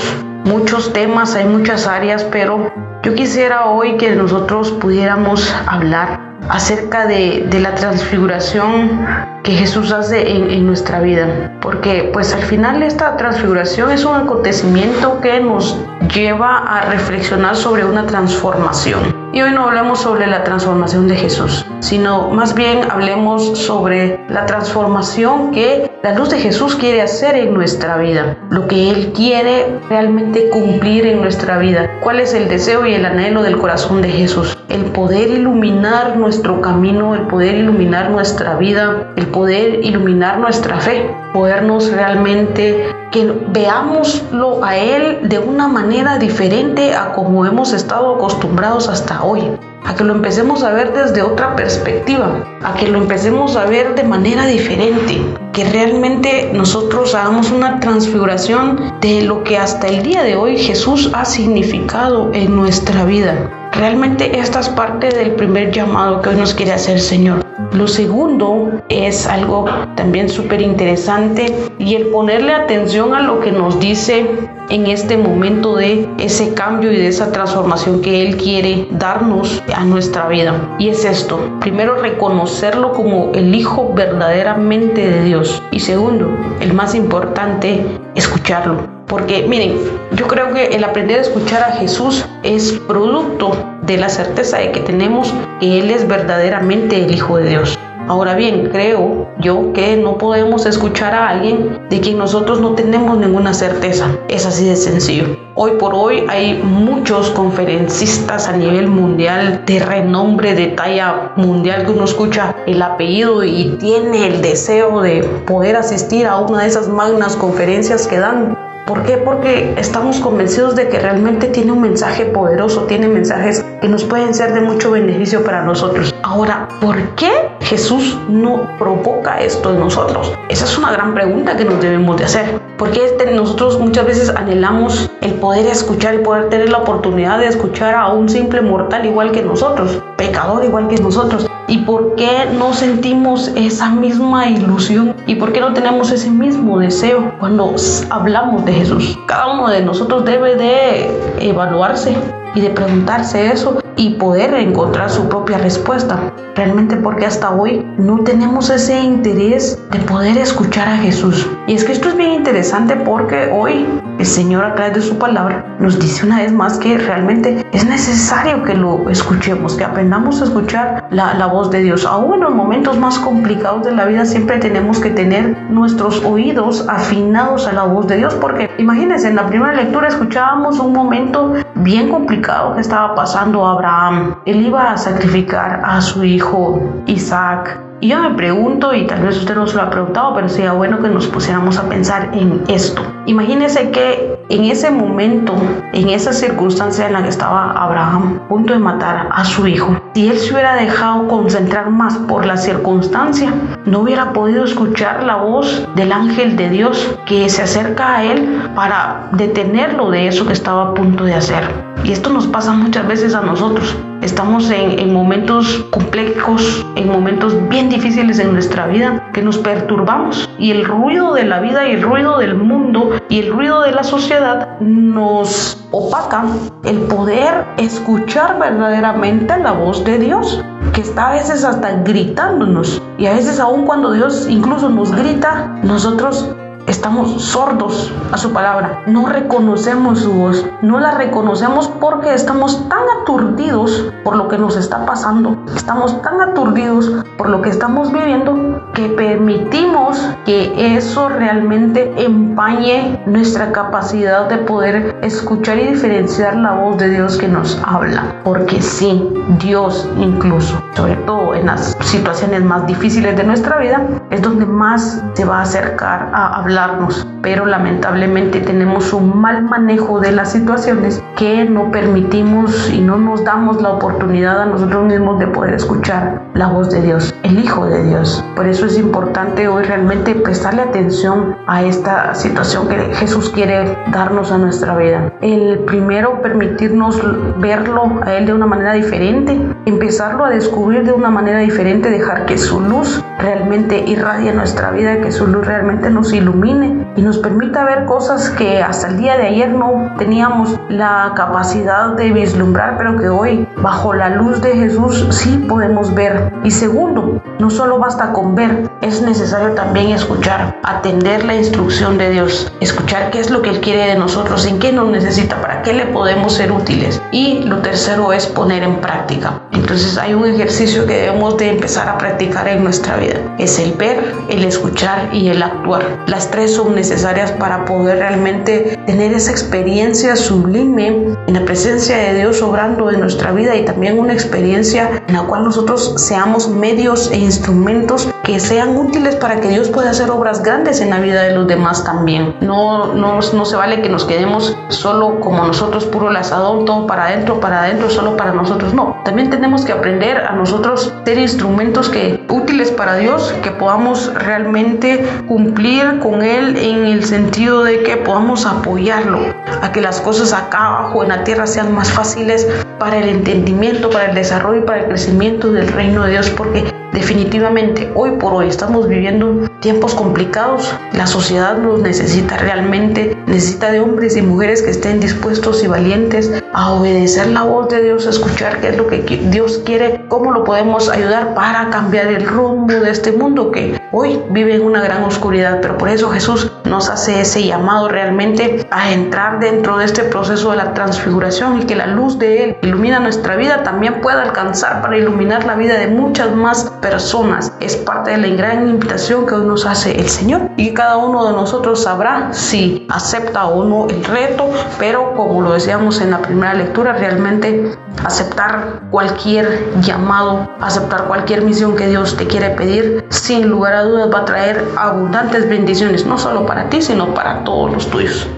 muchos temas, hay muchas áreas, pero yo quisiera hoy que nosotros pudiéramos hablar acerca de, de, la transfiguración que Jesús hace en, en, nuestra vida. Porque pues al final esta transfiguración es un acontecimiento que nos lleva a reflexionar sobre una transformación. Y hoy no hablemos sobre la transformación de Jesús, sino más bien hablemos sobre la transformación que la luz de Jesús quiere hacer en nuestra vida, lo que Él quiere realmente cumplir en nuestra vida. ¿Cuál es el deseo y el anhelo del corazón de Jesús? El poder iluminar nuestro camino, el poder iluminar nuestra vida, el poder iluminar nuestra fe, podernos realmente que veámoslo a Él de una manera diferente a como hemos estado acostumbrados hasta hoy, a que lo empecemos a ver desde otra perspectiva, a que lo empecemos a ver de manera diferente, que realmente nosotros hagamos una transfiguración de lo que hasta el día de hoy Jesús ha significado en nuestra vida. Realmente esta es parte del primer llamado que hoy nos quiere hacer el Señor. Lo segundo es algo también súper interesante y el ponerle atención a lo que nos dice en este momento de ese cambio y de esa transformación que Él quiere darnos a nuestra vida. Y es esto, primero reconocerlo como el Hijo verdaderamente de Dios y segundo, el más importante, escucharlo. Porque miren, yo creo que el aprender a escuchar a Jesús es producto de la certeza de que tenemos que Él es verdaderamente el Hijo de Dios. Ahora bien, creo yo que no podemos escuchar a alguien de quien nosotros no tenemos ninguna certeza. Es así de sencillo. Hoy por hoy hay muchos conferencistas a nivel mundial de renombre, de talla mundial, que uno escucha el apellido y tiene el deseo de poder asistir a una de esas magnas conferencias que dan ¿Por qué? Porque estamos convencidos de que realmente tiene un mensaje poderoso, tiene mensajes que nos pueden ser de mucho beneficio para nosotros. Ahora, ¿por qué Jesús no provoca esto en nosotros? Esa es una gran pregunta que nos debemos de hacer. Porque nosotros muchas veces anhelamos el poder escuchar, el poder tener la oportunidad de escuchar a un simple mortal igual que nosotros, pecador igual que nosotros. ¿Y por qué no sentimos esa misma ilusión? ¿Y por qué no tenemos ese mismo deseo cuando hablamos de Jesús? Cada uno de nosotros debe de evaluarse y de preguntarse eso y poder encontrar su propia respuesta. Realmente porque hasta hoy no tenemos ese interés de poder escuchar a Jesús. Y es que esto es bien interesante porque hoy el Señor a través de su palabra nos dice una vez más que realmente es necesario que lo escuchemos, que aprendamos a escuchar la, la voz de Dios. Aún en los momentos más complicados de la vida siempre tenemos que tener nuestros oídos afinados a la voz de Dios porque imagínense, en la primera lectura escuchábamos un momento bien complicado que estaba pasando a Abraham. Él iba a sacrificar a su hijo Isaac. Y yo me pregunto, y tal vez usted no se lo ha preguntado, pero sería bueno que nos pusiéramos a pensar en esto. Imagínese que en ese momento, en esa circunstancia en la que estaba Abraham, a punto de matar a su hijo, si él se hubiera dejado concentrar más por la circunstancia, no hubiera podido escuchar la voz del ángel de Dios que se acerca a él para detenerlo de eso que estaba a punto de hacer. Y esto nos pasa muchas veces a nosotros. Estamos en, en, momentos complejos, en momentos bien difíciles en nuestra vida, que nos perturbamos. Y el ruido de la vida y el ruido del mundo y el ruido de la sociedad nos opaca el poder escuchar verdaderamente la voz de Dios, que está a veces hasta gritándonos. Y a veces aun cuando Dios incluso nos grita, nosotros estamos sordos a su palabra, no reconocemos su voz, no la reconocemos porque estamos tan aturdidos por lo que nos está pasando, estamos tan aturdidos por lo que estamos viviendo que permitimos que eso realmente empañe nuestra capacidad de poder escuchar y diferenciar la voz de Dios que nos habla. Porque sí, Dios incluso, sobre todo en las situaciones más difíciles de nuestra vida, es donde más se va a acercar a hablarnos. Pero lamentablemente tenemos un mal manejo de las situaciones que no permitimos y no nos damos la oportunidad a nosotros mismos de poder escuchar la voz de Dios, el Hijo de Dios. Por eso es importante hoy realmente prestarle atención a esta situación que Jesús quiere darnos a nuestra vida. El primero, permitirnos verlo a Él de una manera diferente, empezarlo a descubrir de una manera diferente, dejar que su luz realmente irradie nuestra vida, que su luz realmente nos ilumine y nos permita ver cosas que hasta el día de ayer no teníamos la capacidad de vislumbrar, pero que hoy bajo la luz de Jesús sí podemos ver. Y segundo, no solo basta con ver, es necesario también escuchar, atender la instrucción de Dios, escuchar qué es lo que Él quiere de nosotros, en qué nos necesita, para qué le podemos ser útiles. Y lo tercero es poner en práctica. Entonces hay un ejercicio que debemos de empezar a practicar en nuestra vida. Es el ver, el escuchar y el actuar. Las tres son necesarias para poder realmente tener esa experiencia sublime en la presencia de Dios obrando en nuestra vida y también una experiencia en la cual nosotros seamos medios e instrumentos que sean útiles para que Dios pueda hacer obras grandes en la vida de los demás también. No, no, no se vale que nos quedemos solo como nosotros, puro lazadón, todo para adentro, para adentro, solo para nosotros. No, también tenemos que aprender a nosotros ser instrumentos que útiles para Dios, que podamos realmente cumplir con Él en el sentido de que podamos apoyarlo, a que las cosas acá abajo en la tierra sean más fáciles para el entendimiento, para el desarrollo y para el crecimiento del reino de Dios, porque definitivamente hoy por hoy estamos viviendo tiempos complicados. La sociedad nos necesita realmente, necesita de hombres y mujeres que estén dispuestos y valientes a obedecer la voz de Dios, a escuchar qué es lo que Dios quiere, cómo lo podemos ayudar para cambiar el rumbo de este mundo que hoy vive en una gran oscuridad. Pero por eso Jesús nos hace ese llamado realmente a entrar dentro de este proceso de la transfiguración y que la luz de Él ilumina nuestra vida también pueda alcanzar para iluminar la vida de muchas más personas. Es parte de la gran invitación que hoy nos hace el Señor y cada uno de nosotros sabrá si acepta o no el reto, pero como lo decíamos en la primera lectura, realmente aceptar cualquier llamado, aceptar cualquier misión que Dios te quiere pedir, sin lugar a dudas va a traer abundantes bendiciones, no solo para ti, sino para todos los tuyos.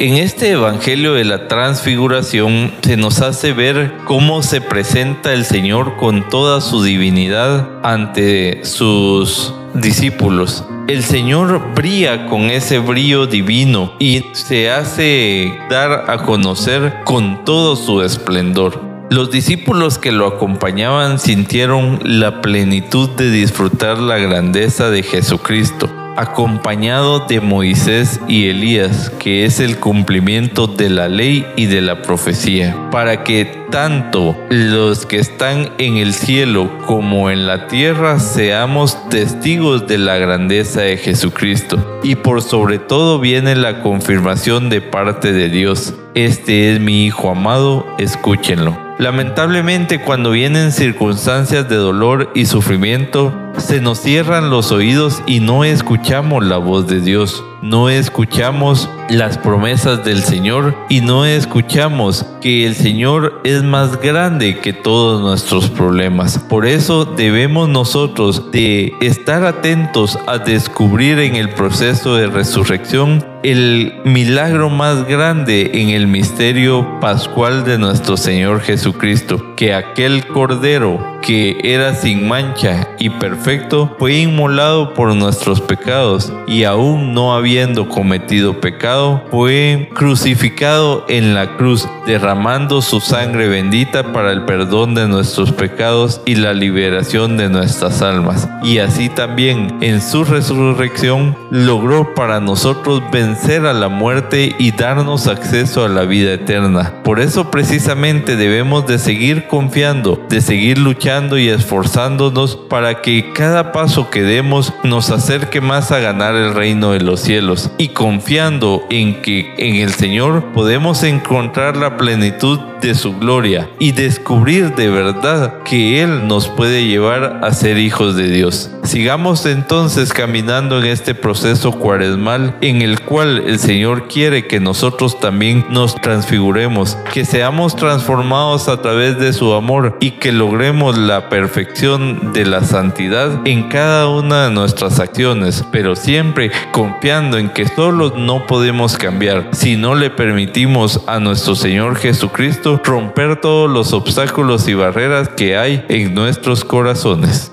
En este Evangelio de la Transfiguración se nos hace ver cómo se presenta el Señor con toda su divinidad ante sus discípulos. El Señor brilla con ese brillo divino y se hace dar a conocer con todo su esplendor. Los discípulos que lo acompañaban sintieron la plenitud de disfrutar la grandeza de Jesucristo acompañado de Moisés y Elías, que es el cumplimiento de la ley y de la profecía, para que tanto los que están en el cielo como en la tierra seamos testigos de la grandeza de Jesucristo. Y por sobre todo viene la confirmación de parte de Dios. Este es mi Hijo amado, escúchenlo. Lamentablemente cuando vienen circunstancias de dolor y sufrimiento, se nos cierran los oídos y no escuchamos la voz de Dios no escuchamos las promesas del Señor y no escuchamos que el Señor es más grande que todos nuestros problemas. Por eso debemos nosotros de estar atentos a descubrir en el proceso de resurrección el milagro más grande en el misterio pascual de nuestro Señor Jesucristo, que aquel Cordero que era sin mancha y perfecto fue inmolado por nuestros pecados y aún no habiendo cometido pecado, fue crucificado en la cruz, derramando su sangre bendita para el perdón de nuestros pecados y la liberación de nuestras almas. Y así también en su resurrección logró para nosotros vencer a la muerte y darnos acceso a la vida eterna. Por eso precisamente debemos de seguir confiando, de seguir luchando y esforzándonos para que cada paso que demos nos acerque más a ganar el reino de los cielos y confiando en que en el Señor podemos encontrar la plenitud de su gloria y descubrir de verdad que Él nos puede llevar a ser hijos de Dios. Sigamos entonces caminando en este proceso cuaresmal en el cual el Señor quiere que nosotros también nos transfiguremos, que seamos transformados a través de su amor y que logremos la perfección de la santidad en cada una de nuestras acciones, pero siempre confiando en que solo no podemos cambiar si no le permitimos a nuestro Señor Jesucristo romper todos los obstáculos y barreras que hay en nuestros corazones.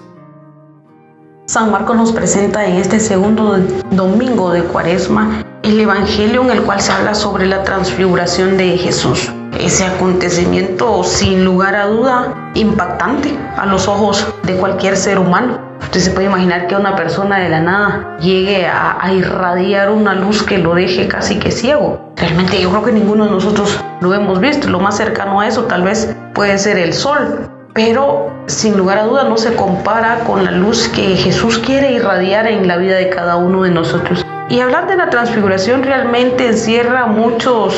San Marcos nos presenta en este segundo domingo de Cuaresma el Evangelio en el cual se habla sobre la transfiguración de Jesús. Ese acontecimiento sin lugar a duda impactante a los ojos de cualquier ser humano. Usted se puede imaginar que una persona de la nada llegue a, a, irradiar una luz que lo deje casi que ciego. Realmente yo creo que ninguno de nosotros lo hemos visto. Lo más cercano a eso tal vez puede ser el sol. Pero sin lugar a duda no se compara con la luz que Jesús quiere irradiar en la vida de cada uno de nosotros. Y hablar de la transfiguración realmente encierra muchos,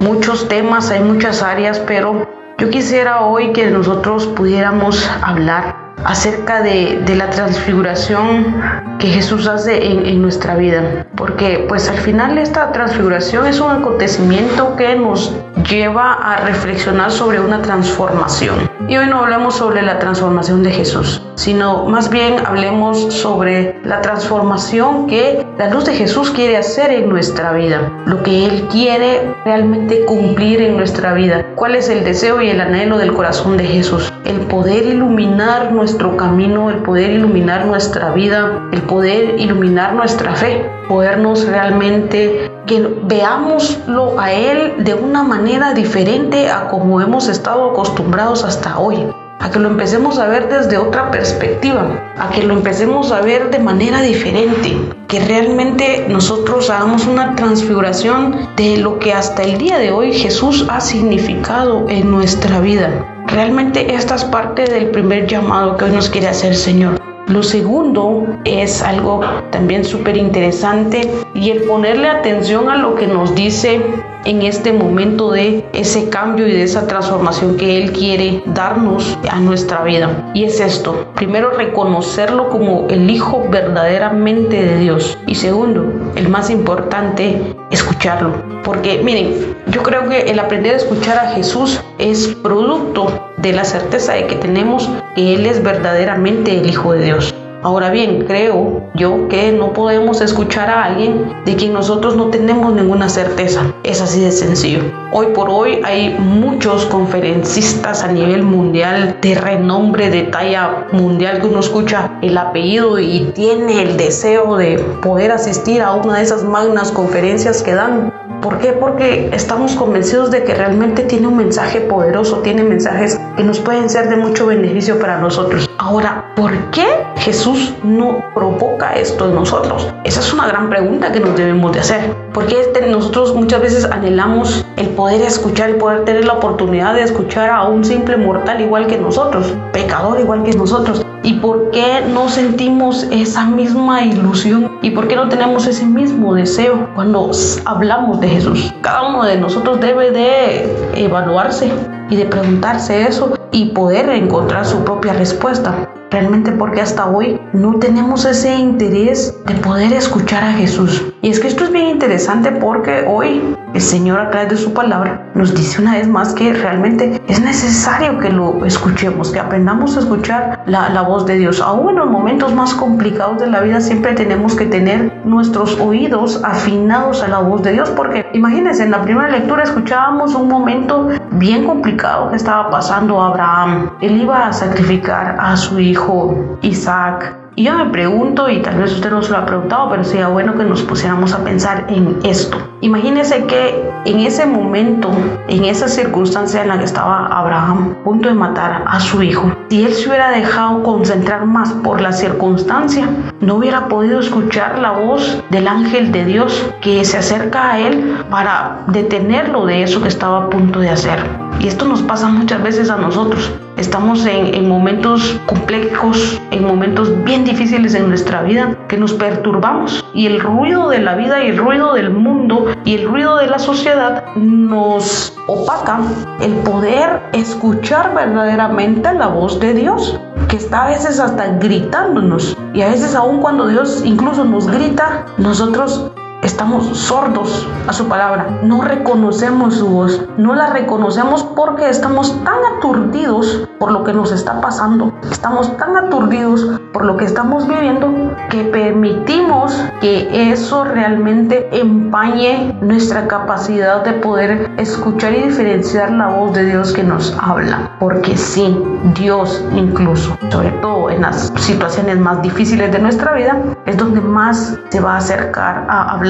muchos temas, hay muchas áreas, pero yo quisiera hoy que nosotros pudiéramos hablar acerca de, de, la transfiguración que Jesús hace en, en, nuestra vida. Porque pues al final esta transfiguración es un acontecimiento que nos lleva a reflexionar sobre una transformación. Y hoy no hablemos sobre la transformación de Jesús, sino más bien hablemos sobre la transformación que la luz de Jesús quiere hacer en nuestra vida, lo que Él quiere realmente cumplir en nuestra vida. ¿Cuál es el deseo y el anhelo del corazón de Jesús? El poder iluminar nuestro camino, el poder iluminar nuestra vida, el poder iluminar nuestra fe, podernos realmente que veámoslo a Él de una manera diferente a como hemos estado acostumbrados hasta hoy a que lo empecemos a ver desde otra perspectiva, a que lo empecemos a ver de manera diferente, que realmente nosotros hagamos una transfiguración de lo que hasta el día de hoy Jesús ha significado en nuestra vida. Realmente esta es parte del primer llamado que hoy nos quiere hacer el Señor. Lo segundo es algo también súper interesante y el ponerle atención a lo que nos dice en este momento de ese cambio y de esa transformación que Él quiere darnos a nuestra vida. Y es esto, primero reconocerlo como el Hijo verdaderamente de Dios y segundo, el más importante, escucharlo. Porque miren, yo creo que el aprender a escuchar a Jesús es producto de la certeza de que tenemos que Él es verdaderamente el Hijo de Dios. Ahora bien, creo yo que no podemos escuchar a alguien de quien nosotros no tenemos ninguna certeza. Es así de sencillo. Hoy por hoy hay muchos conferencistas a nivel mundial de renombre, de talla mundial, que uno escucha el apellido y tiene el deseo de poder asistir a una de esas magnas conferencias que dan. ¿Por qué? Porque estamos convencidos de que realmente tiene un mensaje poderoso, tiene mensajes que nos pueden ser de mucho beneficio para nosotros. Ahora, ¿por qué Jesús no provoca esto en nosotros? Esa es una gran pregunta que nos debemos de hacer. Porque este, nosotros muchas veces anhelamos el poder escuchar, el poder tener la oportunidad de escuchar a un simple mortal igual que nosotros, pecador igual que nosotros. ¿Y por qué no sentimos esa misma ilusión? ¿Y por qué no tenemos ese mismo deseo cuando hablamos de Jesús? Cada uno de nosotros debe de evaluarse y de preguntarse eso y poder encontrar su propia respuesta. Realmente porque hasta hoy no tenemos ese interés de poder escuchar a Jesús. Y es que esto es bien interesante porque hoy el Señor a través de su palabra nos dice una vez más que realmente es necesario que lo escuchemos, que aprendamos a escuchar la, la voz de Dios. Aún en los momentos más complicados de la vida siempre tenemos que tener nuestros oídos afinados a la voz de Dios porque imagínense, en la primera lectura escuchábamos un momento bien complicado que estaba pasando Abraham. Él iba a sacrificar a su hijo Isaac. Y yo me pregunto, y tal vez usted no se lo ha preguntado, pero sería bueno que nos pusiéramos a pensar en esto. Imagínese que en ese momento, en esa circunstancia en la que estaba Abraham, a punto de matar a su hijo, si él se hubiera dejado concentrar más por la circunstancia, no hubiera podido escuchar la voz del ángel de Dios que se acerca a él para detenerlo de eso que estaba a punto de hacer. Y esto nos pasa muchas veces a nosotros. Estamos en, momentos complejos, en momentos bien difíciles en nuestra vida, que nos perturbamos y el ruido de la vida y el ruido del mundo y el ruido de la sociedad nos opaca el poder escuchar verdaderamente la voz de Dios, que está a veces hasta gritándonos. Y a veces aún cuando Dios incluso nos grita, nosotros Estamos sordos a su palabra, no reconocemos su voz, no la reconocemos porque estamos tan aturdidos por lo que nos está pasando, estamos tan aturdidos por lo que estamos viviendo que permitimos que eso realmente empañe nuestra capacidad de poder escuchar y diferenciar la voz de Dios que nos habla. Porque sí, Dios incluso, sobre todo en las situaciones más difíciles de nuestra vida, es donde más se va a acercar a hablar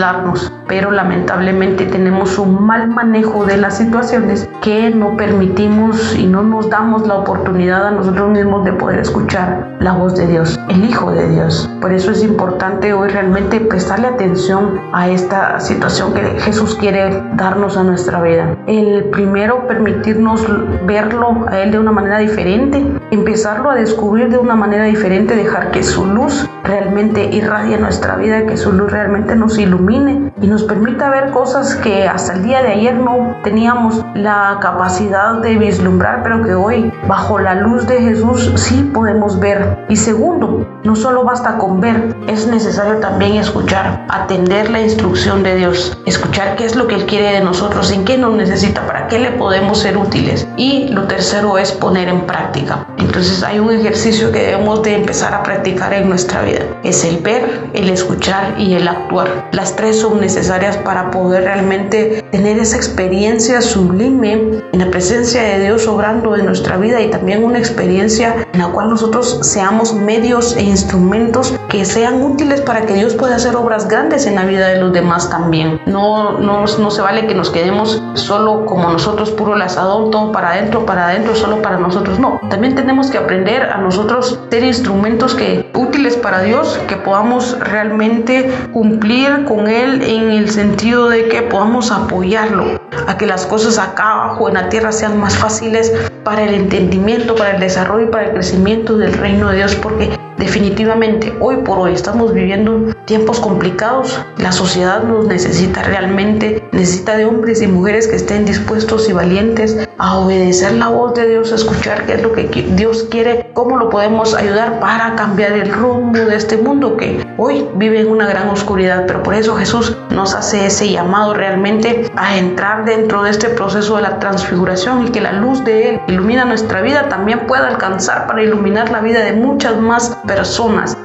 pero lamentablemente tenemos un mal manejo de las situaciones que no permitimos y no nos damos la oportunidad a nosotros mismos de poder escuchar la voz de Dios, el Hijo de Dios. Por eso es importante hoy realmente prestarle atención a esta situación que Jesús quiere darnos a nuestra vida. El primero, permitirnos verlo a Él de una manera diferente, empezarlo a descubrir de una manera diferente, dejar que su luz realmente irradie nuestra vida, que su luz realmente nos ilumine y nos permita ver cosas que hasta el día de ayer no teníamos la capacidad de vislumbrar, pero que hoy bajo la luz de Jesús sí podemos ver. Y segundo, no solo basta con ver, es necesario también escuchar, atender la instrucción de Dios, escuchar qué es lo que Él quiere de nosotros, en qué nos necesita, para qué le podemos ser útiles. Y lo tercero es poner en práctica. Entonces hay un ejercicio que debemos de empezar a practicar en nuestra vida. Es el ver, el escuchar y el actuar. Las son necesarias para poder realmente tener esa experiencia sublime en la presencia de Dios obrando en nuestra vida y también una experiencia en la cual nosotros seamos medios e instrumentos que sean útiles para que Dios pueda hacer obras grandes en la vida de los demás también. No, no, no se vale que nos quedemos solo como nosotros, puro lazadón, todo para adentro, para adentro, solo para nosotros. No, también tenemos que aprender a nosotros ser instrumentos que útiles para Dios, que podamos realmente cumplir con Él en el sentido de que podamos apoyarlo a que las cosas acá abajo en la tierra sean más fáciles para el entendimiento, para el desarrollo y para el crecimiento del reino de Dios, porque definitivamente hoy por hoy estamos viviendo tiempos complicados, la sociedad nos necesita realmente, necesita de hombres y mujeres que estén dispuestos y valientes a obedecer la voz de Dios, a escuchar qué es lo que Dios quiere, cómo lo podemos ayudar para cambiar el rumbo de este mundo que hoy vive en una gran oscuridad, pero por eso Jesús nos hace ese llamado realmente a entrar dentro de este proceso de la transfiguración y que la luz de Él ilumina nuestra vida también pueda alcanzar para iluminar la vida de muchas más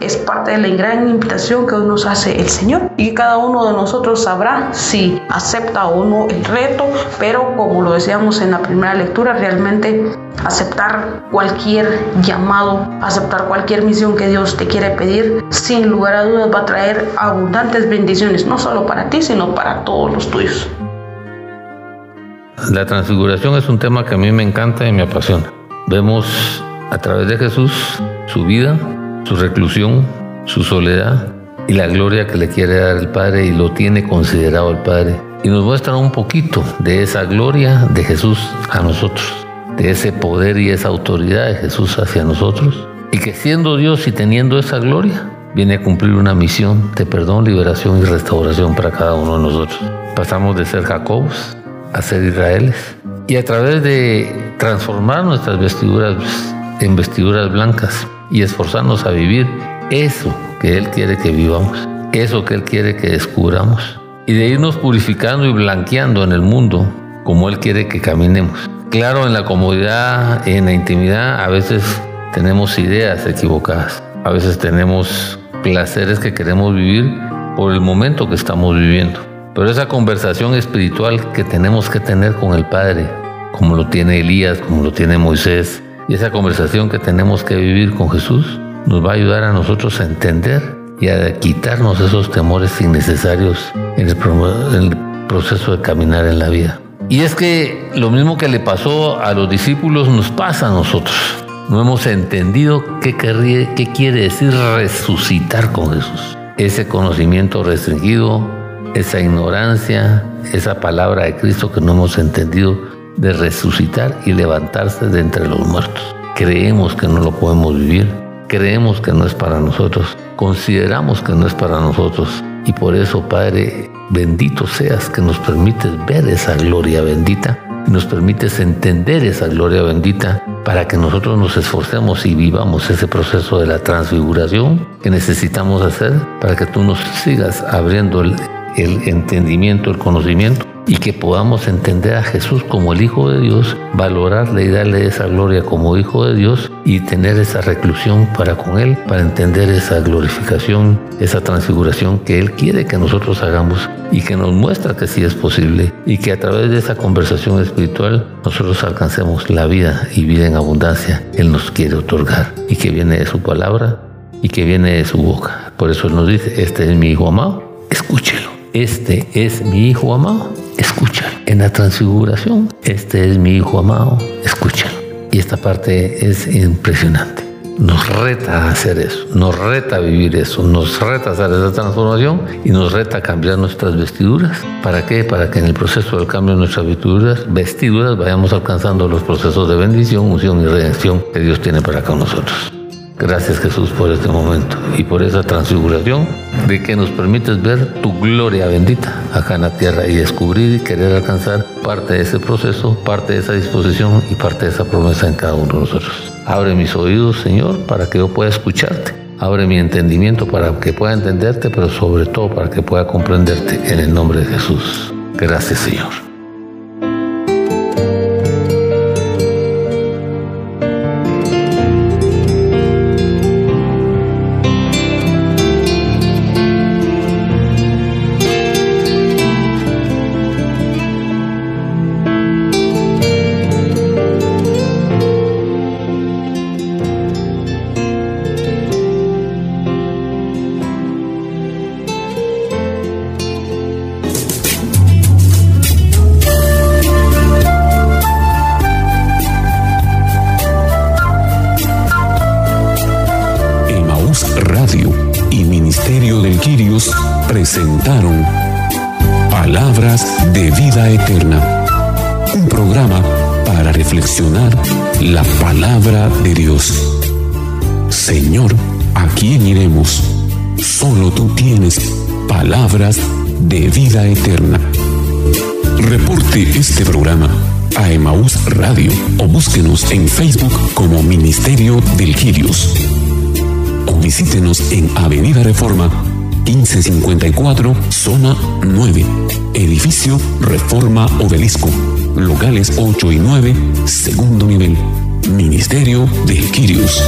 Es parte de la gran invitación que hoy nos hace el Señor y cada uno de nosotros sabrá si acepta o no el reto, pero como lo decíamos en la primera lectura, realmente aceptar cualquier llamado, aceptar cualquier misión que Dios te quiere pedir, sin lugar a dudas va a traer abundantes bendiciones, no solo para ti, sino para todos los tuyos. La transfiguración es un tema que a mí me encanta y me apasiona. Vemos a través de Jesús su vida, su reclusión, su soledad y la gloria que le quiere dar el Padre y lo tiene considerado el Padre. Y nos muestra un poquito de esa gloria de Jesús a nosotros, de ese poder y esa autoridad de Jesús hacia nosotros. Y que siendo Dios y teniendo esa gloria, viene a cumplir una misión de perdón, liberación y restauración para cada uno de nosotros. Pasamos de ser Jacobos a ser Israeles y a través de transformar nuestras vestiduras en vestiduras blancas y esforzarnos a vivir eso que Él quiere que vivamos, eso que Él quiere que descubramos y de irnos purificando y blanqueando en el mundo como Él quiere que caminemos. Claro, en la comodidad, en la intimidad, a veces tenemos ideas equivocadas, a veces tenemos placeres que queremos vivir por el momento que estamos viviendo. Pero esa conversación espiritual que tenemos que tener con el Padre, como lo tiene Elías, como lo tiene Moisés, y esa conversación que tenemos que vivir con Jesús nos va a ayudar a nosotros a entender y a quitarnos esos temores innecesarios en el, proceso de caminar en la vida. Y es que lo mismo que le pasó a los discípulos nos pasa a nosotros. No hemos entendido qué, qué quiere decir resucitar con Jesús. Ese conocimiento restringido, esa ignorancia, esa palabra de Cristo que no hemos entendido de resucitar y levantarse de entre los muertos. Creemos que no lo podemos vivir, creemos que no es para nosotros, consideramos que no es para nosotros. Y por eso, Padre, bendito seas que nos permites ver esa gloria bendita nos permites entender esa gloria bendita para que nosotros nos esforcemos y vivamos ese proceso de la transfiguración que necesitamos hacer para que tú nos sigas abriendo el entendimiento, el conocimiento y que podamos entender a Jesús como el Hijo de Dios, valorarle y darle esa gloria como Hijo de Dios y tener esa reclusión para con Él, para entender esa glorificación, esa transfiguración que Él quiere que nosotros hagamos y que nos muestra que sí es posible y que a través de esa conversación espiritual nosotros alcancemos la vida y vida en abundancia Él nos quiere otorgar y que viene de su palabra y que viene de su boca. Por eso Él nos dice, este es mi Hijo amado, escúchelo. Este es mi Hijo amado, escúchalo. En la transfiguración, este es mi Hijo amado, escúchalo. Y esta parte es impresionante. Nos reta a hacer eso, nos reta a vivir eso, nos reta a hacer esa transformación y nos reta a cambiar nuestras vestiduras. ¿Para qué? Para que en el proceso del cambio de nuestras vestiduras, vestiduras vayamos alcanzando los procesos de bendición, unción y redención que Dios tiene para con nosotros. Gracias Jesús por este momento y por esa transfiguración de que nos permites ver tu gloria bendita acá en la tierra y descubrir y querer alcanzar parte de ese proceso, parte de esa disposición y parte de esa promesa en cada uno de nosotros. Abre mis oídos, Señor, para que yo pueda escucharte. Abre mi entendimiento para que pueda entenderte, pero sobre todo para que pueda comprenderte en el nombre de Jesús. Gracias, Señor. Eterna. Reporte este programa a Emaús Radio o búsquenos en Facebook como Ministerio del Quirios. O visítenos en Avenida Reforma 1554, zona 9, edificio Reforma Obelisco, locales 8 y 9, segundo nivel, Ministerio de Quirios.